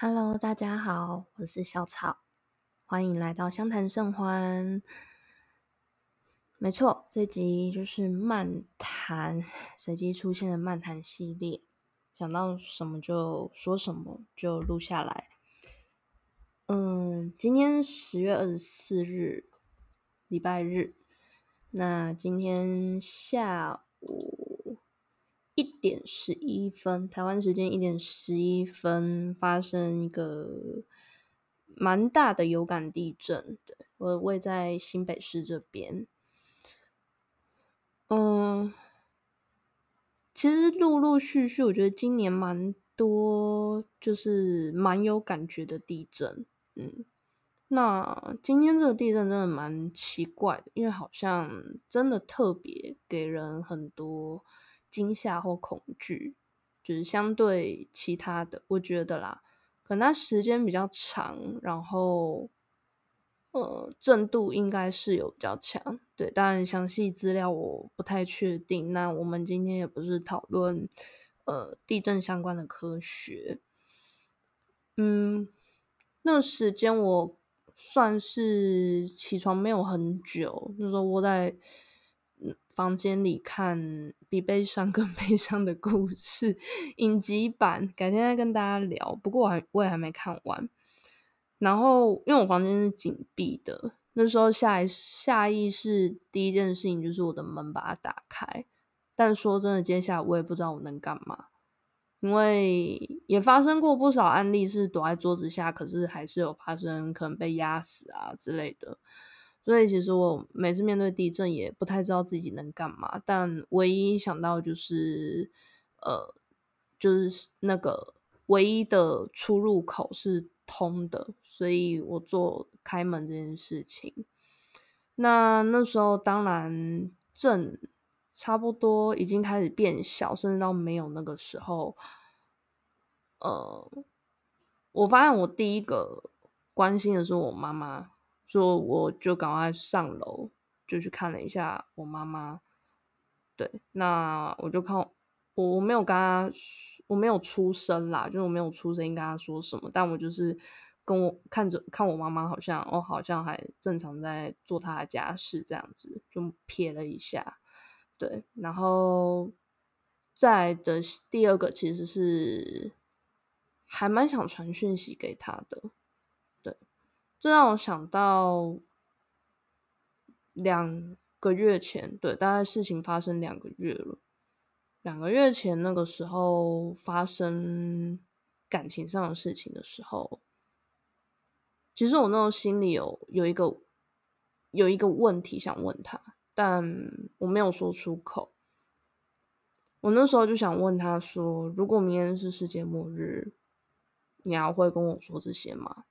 Hello，大家好，我是小草，欢迎来到相谈甚欢。没错，这集就是漫谈，随机出现的漫谈系列，想到什么就说什么，就录下来。嗯，今天十月二十四日，礼拜日。那今天下午一点十一分，台湾时间一点十一分，发生一个蛮大的有感地震。对我位在新北市这边。嗯，其实陆陆续续，我觉得今年蛮多，就是蛮有感觉的地震。嗯，那今天这个地震真的蛮奇怪的，因为好像真的特别给人很多惊吓或恐惧，就是相对其他的，我觉得啦，可能它时间比较长，然后呃震度应该是有比较强，对，但详细资料我不太确定。那我们今天也不是讨论呃地震相关的科学，嗯。那时间我算是起床没有很久，那时候窝在房间里看《比悲伤更 悲伤的故事》影集版，改天再跟大家聊。不过我还我也还没看完。然后因为我房间是紧闭的，那时候下下意识第一件事情就是我的门把它打开。但说真的，接下来我也不知道我能干嘛。因为也发生过不少案例是躲在桌子下，可是还是有发生可能被压死啊之类的。所以其实我每次面对地震也不太知道自己能干嘛，但唯一想到就是呃，就是那个唯一的出入口是通的，所以我做开门这件事情。那那时候当然震。差不多已经开始变小，甚至到没有那个时候，呃，我发现我第一个关心的是我妈妈，所以我就赶快上楼就去看了一下我妈妈。对，那我就看我我没有跟她，我没有出声啦，就是我没有出声跟她说什么，但我就是跟我看着看我妈妈，好像哦，好像还正常在做她的家事这样子，就瞥了一下。对，然后再的第二个其实是还蛮想传讯息给他的，这让我想到两个月前，对，大概事情发生两个月了，两个月前那个时候发生感情上的事情的时候，其实我那时候心里有有一个有一个问题想问他。但我没有说出口。我那时候就想问他说：“如果明天是世界末日，你还会跟我说这些吗？”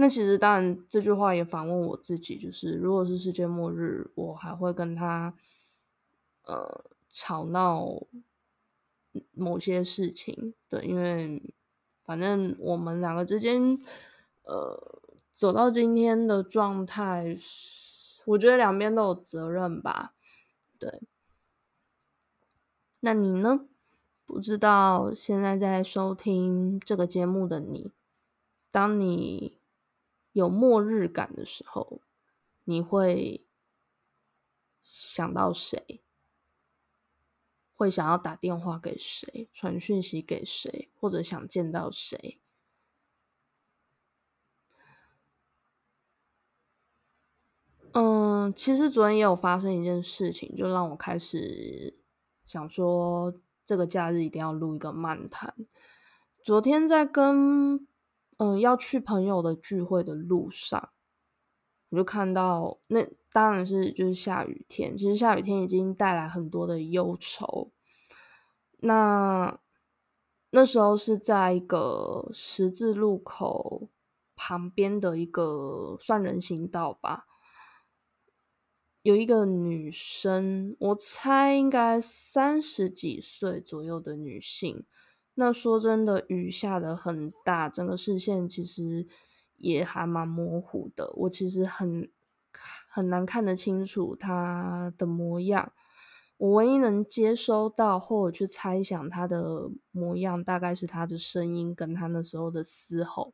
那其实当然这句话也反问我自己，就是如果是世界末日，我还会跟他呃吵闹某些事情。对，因为反正我们两个之间呃走到今天的状态。我觉得两边都有责任吧，对。那你呢？不知道现在在收听这个节目的你，当你有末日感的时候，你会想到谁？会想要打电话给谁？传讯息给谁？或者想见到谁？嗯，其实昨天也有发生一件事情，就让我开始想说，这个假日一定要录一个漫谈。昨天在跟嗯要去朋友的聚会的路上，我就看到那当然是就是下雨天，其实下雨天已经带来很多的忧愁。那那时候是在一个十字路口旁边的一个算人行道吧。有一个女生，我猜应该三十几岁左右的女性。那说真的，雨下的很大，整个视线其实也还蛮模糊的。我其实很很难看得清楚他的模样。我唯一能接收到或者去猜想他的模样，大概是他的声音跟他那时候的嘶吼，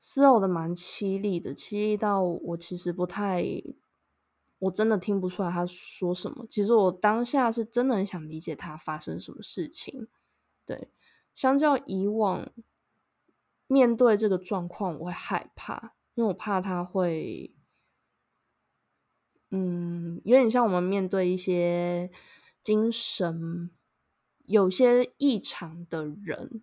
嘶吼的蛮凄厉的，凄厉到我其实不太，我真的听不出来他说什么。其实我当下是真的很想理解他发生什么事情。对，相较以往面对这个状况，我会害怕，因为我怕他会。嗯，有点像我们面对一些精神有些异常的人，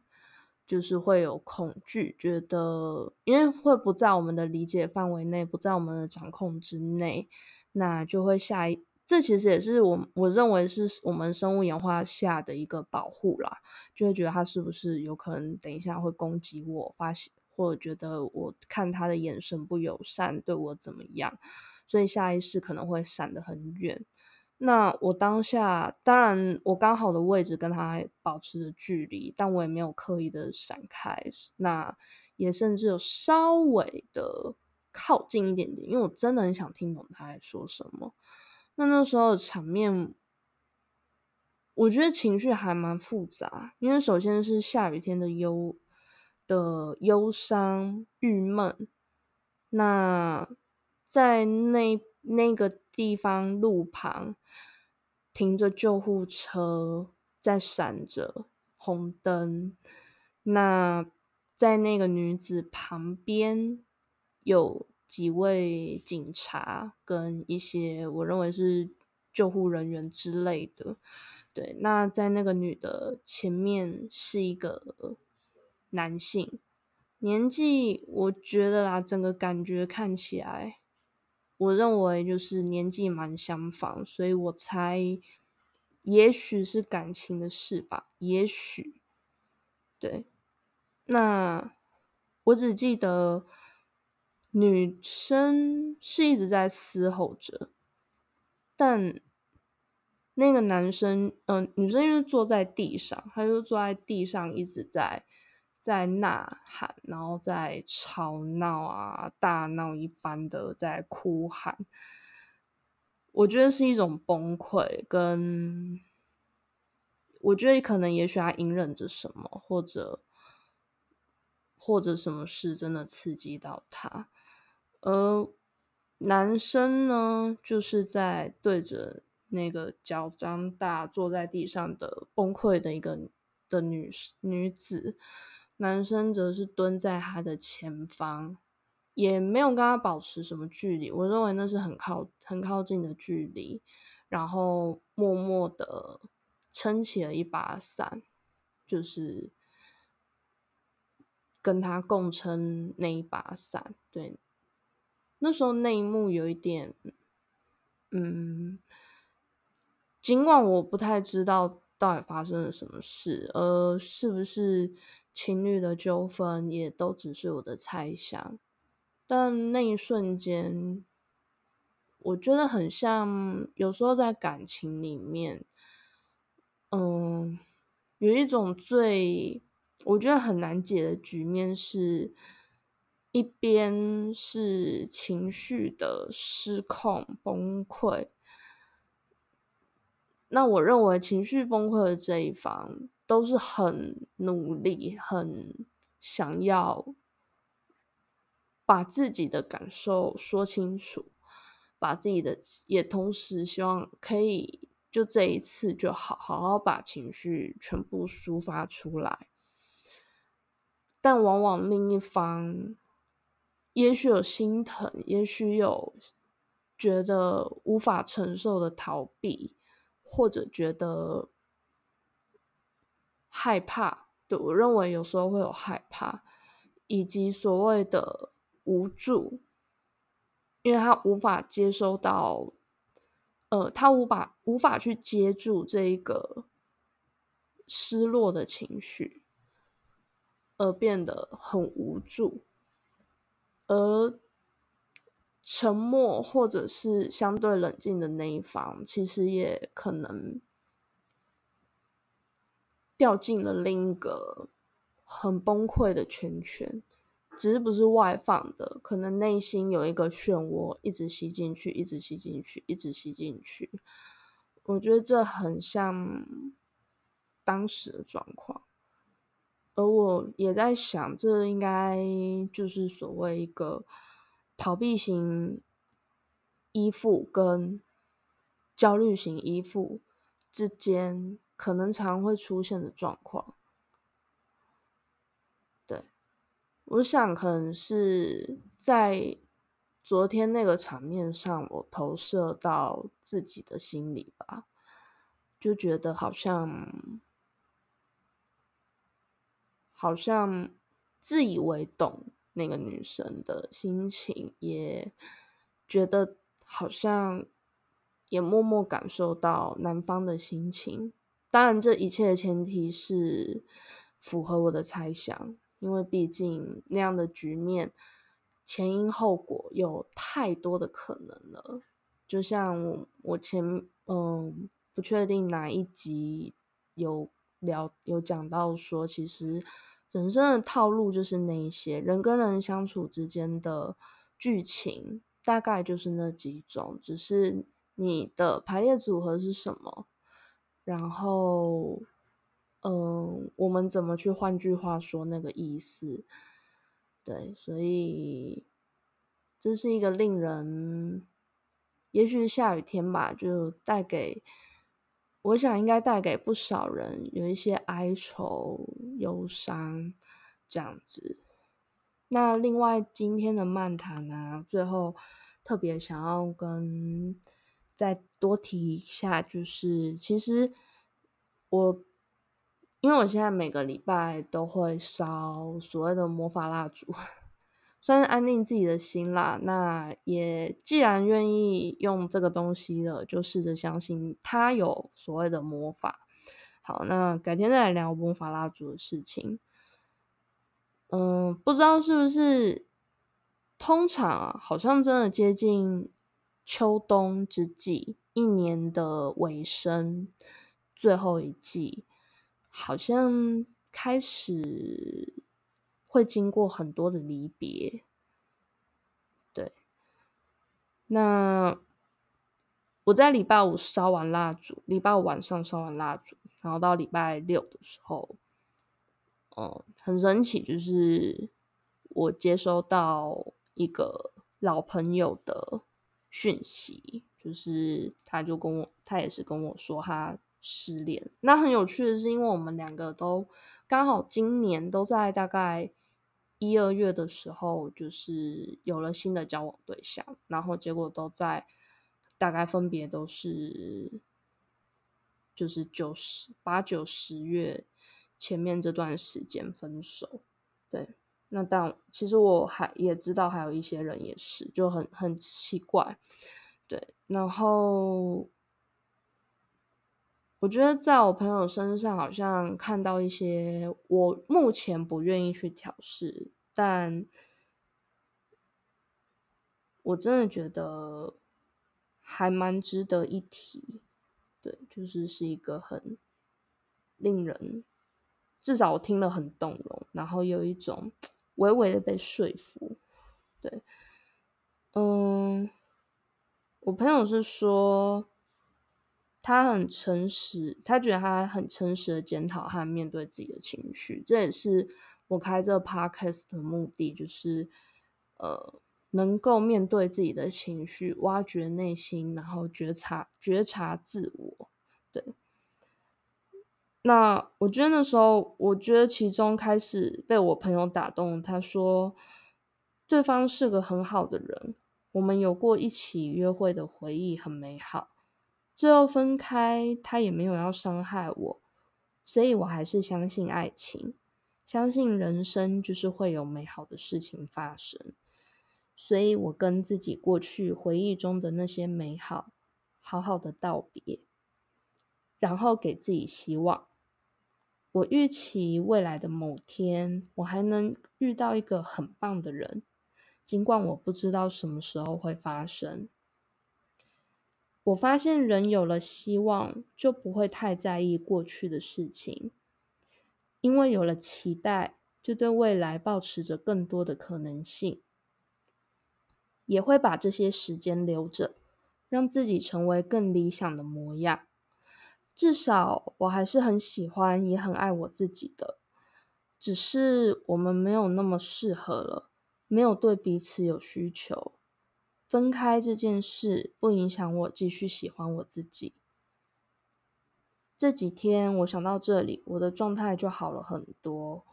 就是会有恐惧，觉得因为会不在我们的理解范围内，不在我们的掌控之内，那就会下一。这其实也是我我认为是我们生物演化下的一个保护啦，就会觉得他是不是有可能等一下会攻击我，发现或者觉得我看他的眼神不友善，对我怎么样。所以下意识可能会闪得很远。那我当下当然我刚好的位置跟他保持着距离，但我也没有刻意的闪开。那也甚至有稍微的靠近一点点，因为我真的很想听懂他在说什么。那那时候的场面，我觉得情绪还蛮复杂，因为首先是下雨天的忧的忧伤、郁闷，那。在那那个地方路旁停着救护车，在闪着红灯。那在那个女子旁边有几位警察跟一些我认为是救护人员之类的。对，那在那个女的前面是一个男性，年纪我觉得啦，整个感觉看起来。我认为就是年纪蛮相仿，所以我猜，也许是感情的事吧，也许，对。那我只记得女生是一直在嘶吼着，但那个男生，嗯，女生因为坐在地上，他就坐在地上一直在。在呐喊，然后在吵闹啊，大闹一般的在哭喊，我觉得是一种崩溃，跟我觉得可能也许他隐忍着什么，或者或者什么事真的刺激到他，而男生呢，就是在对着那个脚张大坐在地上的崩溃的一个的女女子。男生则是蹲在他的前方，也没有跟他保持什么距离。我认为那是很靠、很靠近的距离，然后默默的撑起了一把伞，就是跟他共撑那一把伞。对，那时候那一幕有一点，嗯，尽管我不太知道到底发生了什么事，而是不是。情侣的纠纷也都只是我的猜想，但那一瞬间，我觉得很像有时候在感情里面，嗯，有一种最我觉得很难解的局面，是一边是情绪的失控崩溃，那我认为情绪崩溃的这一方。都是很努力，很想要把自己的感受说清楚，把自己的也同时希望可以就这一次就好好好把情绪全部抒发出来，但往往另一方也许有心疼，也许有觉得无法承受的逃避，或者觉得。害怕，对我认为有时候会有害怕，以及所谓的无助，因为他无法接收到，呃，他无法无法去接住这一个失落的情绪，而变得很无助，而沉默或者是相对冷静的那一方，其实也可能。掉进了另一个很崩溃的圈圈，只是不是外放的，可能内心有一个漩涡，一直吸进去，一直吸进去，一直吸进去。我觉得这很像当时的状况，而我也在想，这应该就是所谓一个逃避型依附跟焦虑型依附之间可能常会出现的状况。对，我想可能是在。昨天那个场面上，我投射到自己的心里吧，就觉得好像好像自以为懂那个女生的心情，也觉得好像也默默感受到男方的心情。当然，这一切的前提是符合我的猜想，因为毕竟那样的局面。前因后果有太多的可能了，就像我我前嗯不确定哪一集有聊有讲到说，其实人生的套路就是那一些人跟人相处之间的剧情，大概就是那几种，只是你的排列组合是什么，然后嗯我们怎么去换句话说那个意思。对，所以这是一个令人，也许是下雨天吧，就带给，我想应该带给不少人有一些哀愁、忧伤这样子。那另外今天的漫谈呢，最后特别想要跟再多提一下，就是其实我。因为我现在每个礼拜都会烧所谓的魔法蜡烛，算是安定自己的心啦。那也既然愿意用这个东西了，就试着相信它有所谓的魔法。好，那改天再来聊魔法蜡烛的事情。嗯，不知道是不是通常啊，好像真的接近秋冬之际，一年的尾声，最后一季。好像开始会经过很多的离别，对。那我在礼拜五烧完蜡烛，礼拜五晚上烧完蜡烛，然后到礼拜六的时候，哦，很神奇，就是我接收到一个老朋友的讯息，就是他就跟我，他也是跟我说他。失恋，那很有趣的是，因为我们两个都刚好今年都在大概一二月的时候，就是有了新的交往对象，然后结果都在大概分别都是就是九十八九十月前面这段时间分手。对，那但其实我还也知道还有一些人也是，就很很奇怪。对，然后。我觉得在我朋友身上，好像看到一些我目前不愿意去挑试，但我真的觉得还蛮值得一提。对，就是是一个很令人，至少我听了很动容，然后有一种微微的被说服。对，嗯，我朋友是说。他很诚实，他觉得他很诚实的检讨和面对自己的情绪，这也是我开这个 podcast 的目的，就是呃，能够面对自己的情绪，挖掘内心，然后觉察觉察自我。对，那我觉得那时候，我觉得其中开始被我朋友打动，他说对方是个很好的人，我们有过一起约会的回忆，很美好。最后分开，他也没有要伤害我，所以我还是相信爱情，相信人生就是会有美好的事情发生。所以我跟自己过去回忆中的那些美好，好好的道别，然后给自己希望。我预期未来的某天，我还能遇到一个很棒的人，尽管我不知道什么时候会发生。我发现人有了希望，就不会太在意过去的事情，因为有了期待，就对未来保持着更多的可能性，也会把这些时间留着，让自己成为更理想的模样。至少我还是很喜欢，也很爱我自己的。只是我们没有那么适合了，没有对彼此有需求。分开这件事不影响我继续喜欢我自己。这几天我想到这里，我的状态就好了很多，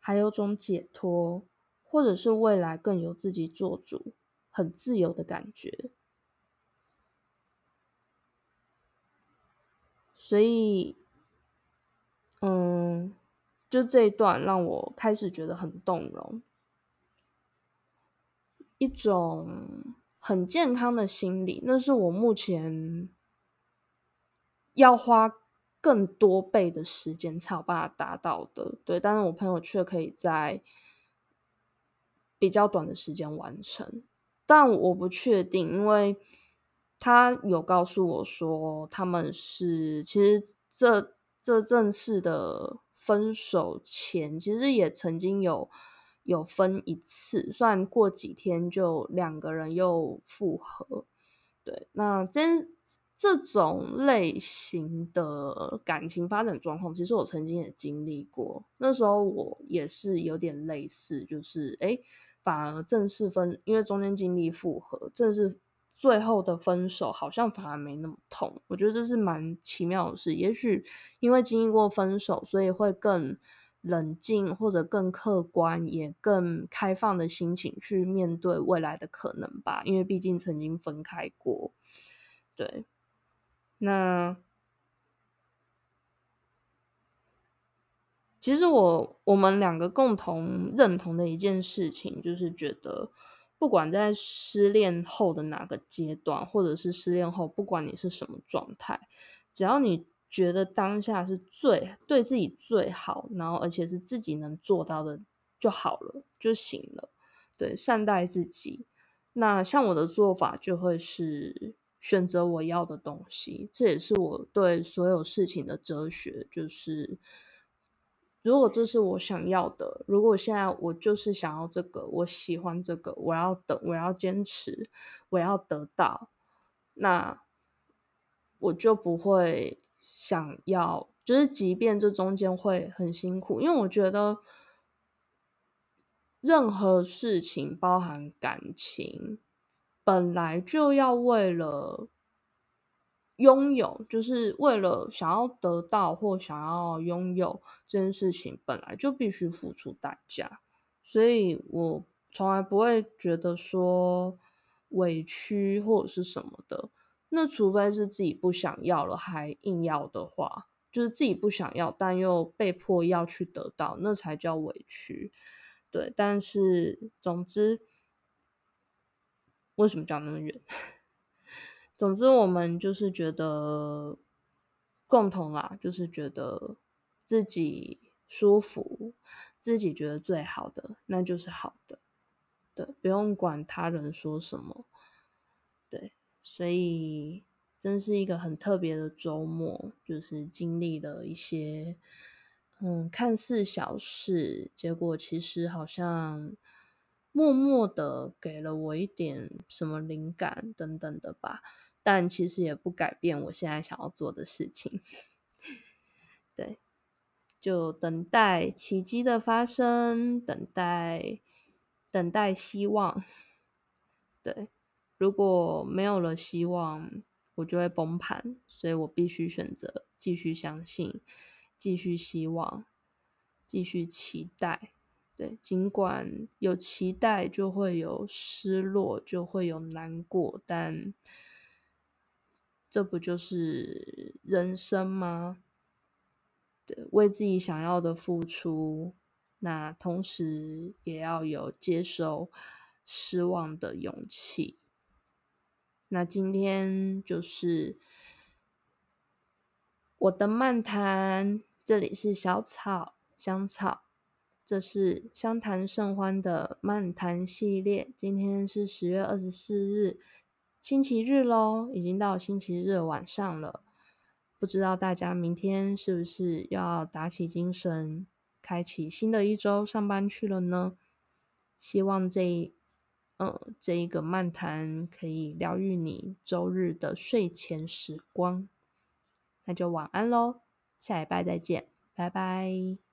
还有种解脱，或者是未来更有自己做主、很自由的感觉。所以，嗯，就这一段让我开始觉得很动容，一种很健康的心理，那是我目前要花更多倍的时间才有办法达到的。对，但是我朋友却可以在比较短的时间完成，但我不确定，因为。他有告诉我说，他们是其实这这正式的分手前，其实也曾经有有分一次，算过几天就两个人又复合。对，那真这种类型的感情发展状况，其实我曾经也经历过。那时候我也是有点类似，就是哎，反而正式分，因为中间经历复合，正式。最后的分手好像反而没那么痛，我觉得这是蛮奇妙的事。也许因为经历过分手，所以会更冷静，或者更客观，也更开放的心情去面对未来的可能吧。因为毕竟曾经分开过，对。那其实我我们两个共同认同的一件事情，就是觉得。不管在失恋后的哪个阶段，或者是失恋后，不管你是什么状态，只要你觉得当下是最对自己最好，然后而且是自己能做到的就好了，就行了。对，善待自己。那像我的做法就会是选择我要的东西，这也是我对所有事情的哲学，就是。如果这是我想要的，如果现在我就是想要这个，我喜欢这个，我要等，我要坚持，我要得到，那我就不会想要，就是即便这中间会很辛苦，因为我觉得任何事情包含感情，本来就要为了。拥有就是为了想要得到或想要拥有这件事情，本来就必须付出代价，所以我从来不会觉得说委屈或者是什么的。那除非是自己不想要了还硬要的话，就是自己不想要但又被迫要去得到，那才叫委屈。对，但是总之，为什么讲那么远？总之，我们就是觉得共同啦，就是觉得自己舒服，自己觉得最好的，那就是好的，对，不用管他人说什么，对，所以真是一个很特别的周末，就是经历了一些，嗯，看似小事，结果其实好像默默的给了我一点什么灵感等等的吧。但其实也不改变我现在想要做的事情，对，就等待奇迹的发生，等待，等待希望。对，如果没有了希望，我就会崩盘，所以我必须选择继续相信，继续希望，继续期待。对，尽管有期待，就会有失落，就会有难过，但。这不就是人生吗？对，为自己想要的付出，那同时也要有接受失望的勇气。那今天就是我的漫谈，这里是小草香草，这是相谈甚欢的漫谈系列。今天是十月二十四日。星期日喽，已经到星期日晚上了，不知道大家明天是不是要打起精神，开启新的一周上班去了呢？希望这，呃，这一个漫谈可以疗愈你周日的睡前时光。那就晚安喽，下礼拜再见，拜拜。